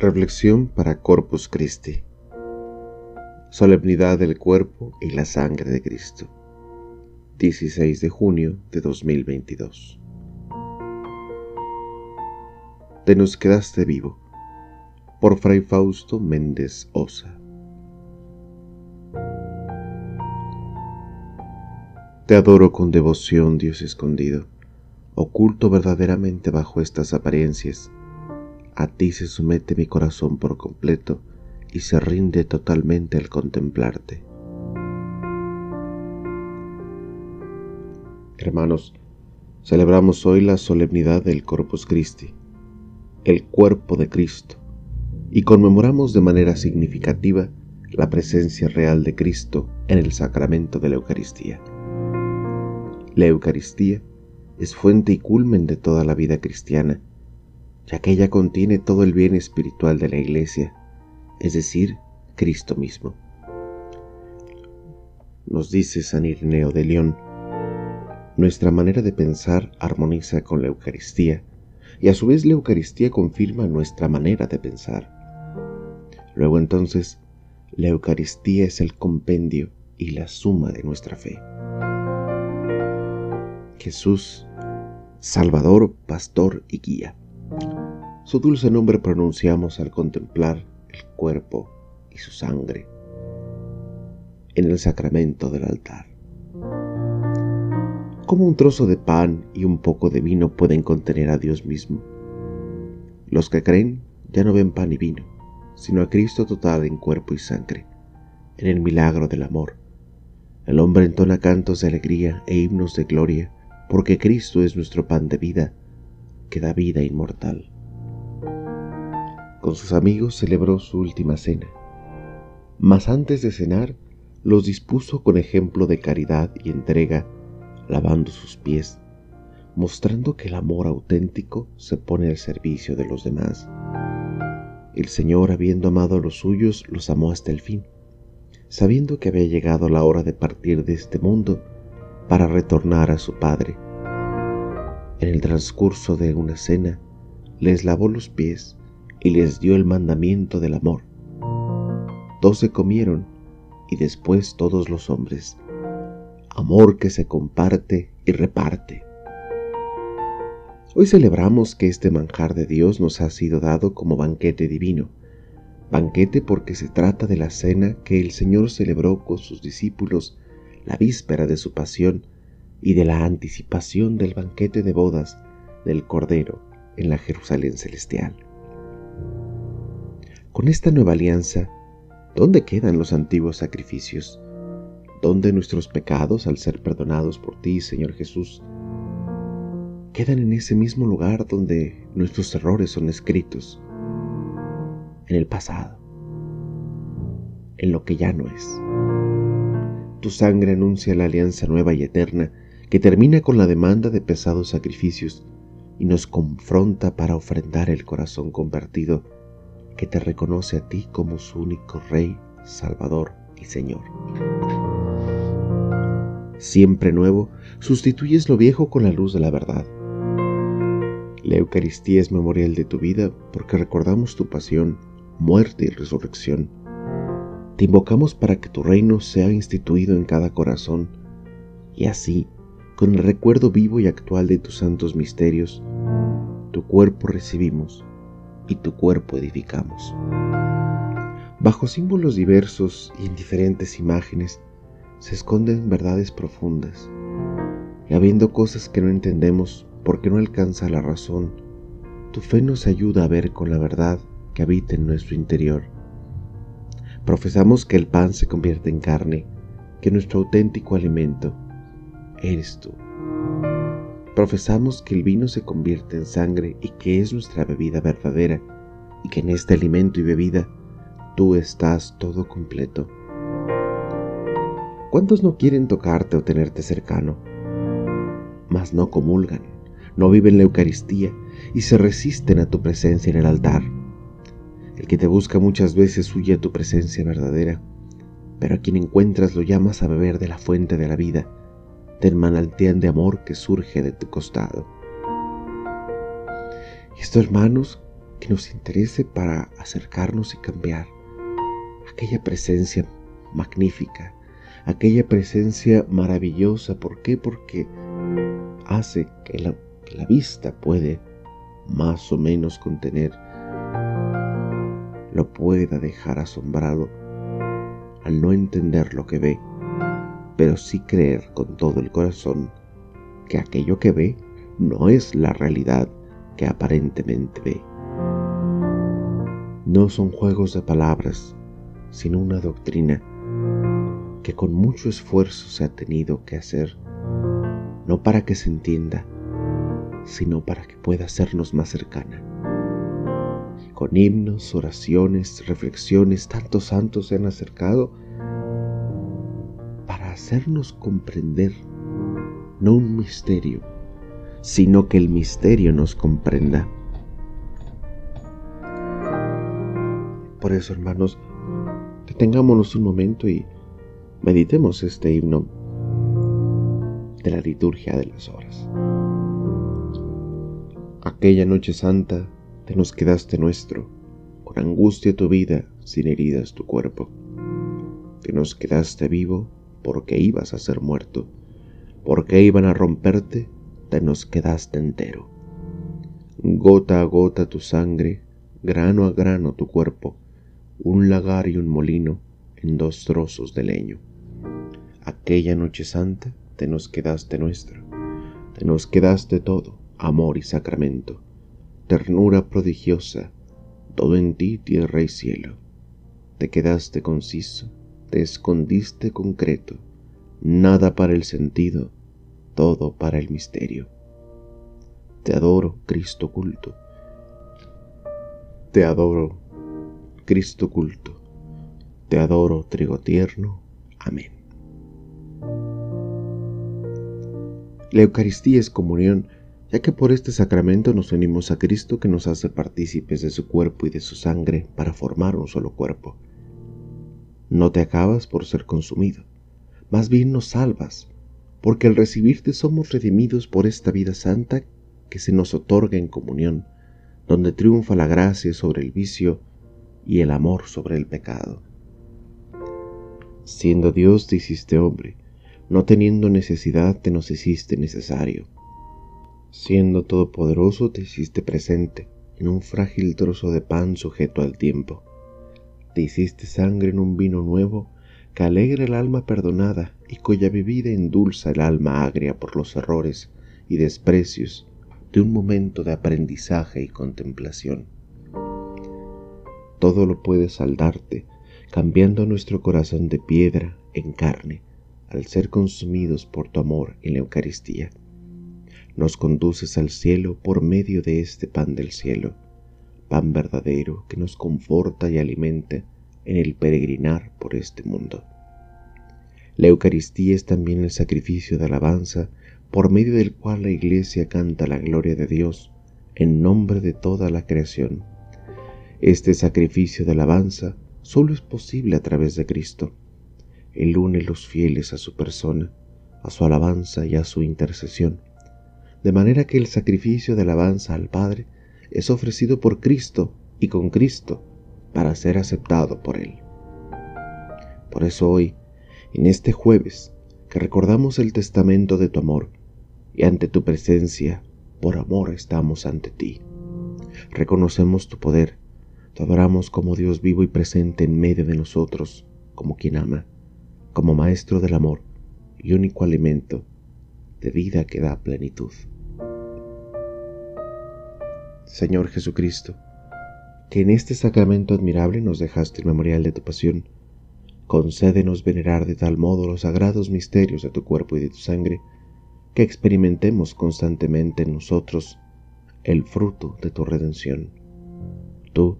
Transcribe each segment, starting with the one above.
Reflexión para Corpus Christi. Solemnidad del cuerpo y la sangre de Cristo. 16 de junio de 2022. Te nos quedaste vivo. Por Fray Fausto Méndez Osa. Te adoro con devoción, Dios escondido, oculto verdaderamente bajo estas apariencias a ti se somete mi corazón por completo y se rinde totalmente al contemplarte. Hermanos, celebramos hoy la solemnidad del Corpus Christi, el cuerpo de Cristo, y conmemoramos de manera significativa la presencia real de Cristo en el sacramento de la Eucaristía. La Eucaristía es fuente y culmen de toda la vida cristiana ya que ella contiene todo el bien espiritual de la Iglesia, es decir, Cristo mismo. Nos dice San Ireneo de León, nuestra manera de pensar armoniza con la Eucaristía y a su vez la Eucaristía confirma nuestra manera de pensar. Luego entonces, la Eucaristía es el compendio y la suma de nuestra fe. Jesús, Salvador, Pastor y Guía. Su dulce nombre pronunciamos al contemplar el cuerpo y su sangre en el sacramento del altar. ¿Cómo un trozo de pan y un poco de vino pueden contener a Dios mismo? Los que creen ya no ven pan y vino, sino a Cristo total en cuerpo y sangre, en el milagro del amor. El hombre entona cantos de alegría e himnos de gloria, porque Cristo es nuestro pan de vida, que da vida inmortal. Con sus amigos celebró su última cena, mas antes de cenar los dispuso con ejemplo de caridad y entrega, lavando sus pies, mostrando que el amor auténtico se pone al servicio de los demás. El Señor, habiendo amado a los suyos, los amó hasta el fin, sabiendo que había llegado la hora de partir de este mundo para retornar a su Padre. En el transcurso de una cena, les lavó los pies y les dio el mandamiento del amor. Doce comieron y después todos los hombres. Amor que se comparte y reparte. Hoy celebramos que este manjar de Dios nos ha sido dado como banquete divino. Banquete porque se trata de la cena que el Señor celebró con sus discípulos la víspera de su pasión y de la anticipación del banquete de bodas del Cordero en la Jerusalén celestial. Con esta nueva alianza, ¿dónde quedan los antiguos sacrificios? ¿Dónde nuestros pecados, al ser perdonados por ti, Señor Jesús, quedan en ese mismo lugar donde nuestros errores son escritos? En el pasado, en lo que ya no es. Tu sangre anuncia la alianza nueva y eterna que termina con la demanda de pesados sacrificios y nos confronta para ofrendar el corazón convertido que te reconoce a ti como su único Rey, Salvador y Señor. Siempre nuevo, sustituyes lo viejo con la luz de la verdad. La Eucaristía es memorial de tu vida porque recordamos tu pasión, muerte y resurrección. Te invocamos para que tu reino sea instituido en cada corazón y así, con el recuerdo vivo y actual de tus santos misterios, tu cuerpo recibimos y tu cuerpo edificamos. Bajo símbolos diversos y en diferentes imágenes se esconden verdades profundas, y habiendo cosas que no entendemos porque no alcanza la razón, tu fe nos ayuda a ver con la verdad que habita en nuestro interior. Profesamos que el pan se convierte en carne, que nuestro auténtico alimento eres tú. Profesamos que el vino se convierte en sangre y que es nuestra bebida verdadera y que en este alimento y bebida tú estás todo completo. ¿Cuántos no quieren tocarte o tenerte cercano? Mas no comulgan, no viven la Eucaristía y se resisten a tu presencia en el altar. El que te busca muchas veces huye a tu presencia verdadera, pero a quien encuentras lo llamas a beber de la fuente de la vida del manantial de amor que surge de tu costado. Y estos hermanos que nos interese para acercarnos y cambiar. Aquella presencia magnífica, aquella presencia maravillosa. ¿Por qué? Porque hace que la, que la vista puede más o menos contener, lo pueda dejar asombrado al no entender lo que ve, pero sí creer con todo el corazón que aquello que ve no es la realidad que aparentemente ve. No son juegos de palabras, sino una doctrina que con mucho esfuerzo se ha tenido que hacer, no para que se entienda, sino para que pueda hacernos más cercana. Con himnos, oraciones, reflexiones, tantos santos se han acercado hacernos comprender no un misterio, sino que el misterio nos comprenda. Por eso, hermanos, detengámonos un momento y meditemos este himno de la liturgia de las horas. Aquella noche santa te nos quedaste nuestro, con angustia tu vida, sin heridas tu cuerpo. Te nos quedaste vivo porque ibas a ser muerto, porque iban a romperte, te nos quedaste entero. Gota a gota tu sangre, grano a grano tu cuerpo, un lagar y un molino en dos trozos de leño. Aquella noche santa te nos quedaste nuestro, te nos quedaste todo, amor y sacramento, ternura prodigiosa, todo en ti tierra y cielo. Te quedaste conciso, te escondiste concreto, nada para el sentido, todo para el misterio. Te adoro, Cristo culto. Te adoro, Cristo culto. Te adoro, trigo tierno. Amén. La Eucaristía es comunión ya que por este sacramento nos unimos a Cristo que nos hace partícipes de su cuerpo y de su sangre para formar un solo cuerpo. No te acabas por ser consumido, más bien nos salvas, porque al recibirte somos redimidos por esta vida santa que se nos otorga en comunión, donde triunfa la gracia sobre el vicio y el amor sobre el pecado. Siendo Dios te hiciste hombre, no teniendo necesidad te nos hiciste necesario Siendo todopoderoso, te hiciste presente en un frágil trozo de pan sujeto al tiempo. Te hiciste sangre en un vino nuevo que alegra el alma perdonada y cuya bebida endulza el alma agria por los errores y desprecios de un momento de aprendizaje y contemplación. Todo lo puedes saldarte, cambiando nuestro corazón de piedra en carne, al ser consumidos por tu amor en la Eucaristía nos conduces al cielo por medio de este pan del cielo, pan verdadero que nos conforta y alimenta en el peregrinar por este mundo. La Eucaristía es también el sacrificio de alabanza por medio del cual la Iglesia canta la gloria de Dios en nombre de toda la creación. Este sacrificio de alabanza solo es posible a través de Cristo. Él une los fieles a su persona, a su alabanza y a su intercesión de manera que el sacrificio de alabanza al Padre es ofrecido por Cristo y con Cristo para ser aceptado por Él. Por eso hoy, en este jueves, que recordamos el testamento de tu amor, y ante tu presencia, por amor estamos ante ti. Reconocemos tu poder, te adoramos como Dios vivo y presente en medio de nosotros, como quien ama, como Maestro del amor y único alimento de vida que da plenitud. Señor Jesucristo, que en este sacramento admirable nos dejaste el memorial de tu pasión, concédenos venerar de tal modo los sagrados misterios de tu cuerpo y de tu sangre, que experimentemos constantemente en nosotros el fruto de tu redención. Tú,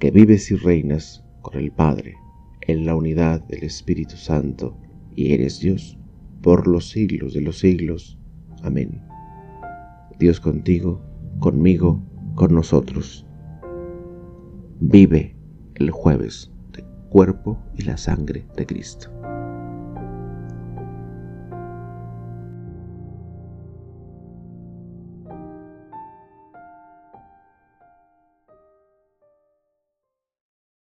que vives y reinas con el Padre, en la unidad del Espíritu Santo, y eres Dios, por los siglos de los siglos. Amén. Dios contigo, conmigo, con nosotros. Vive el jueves de cuerpo y la sangre de Cristo.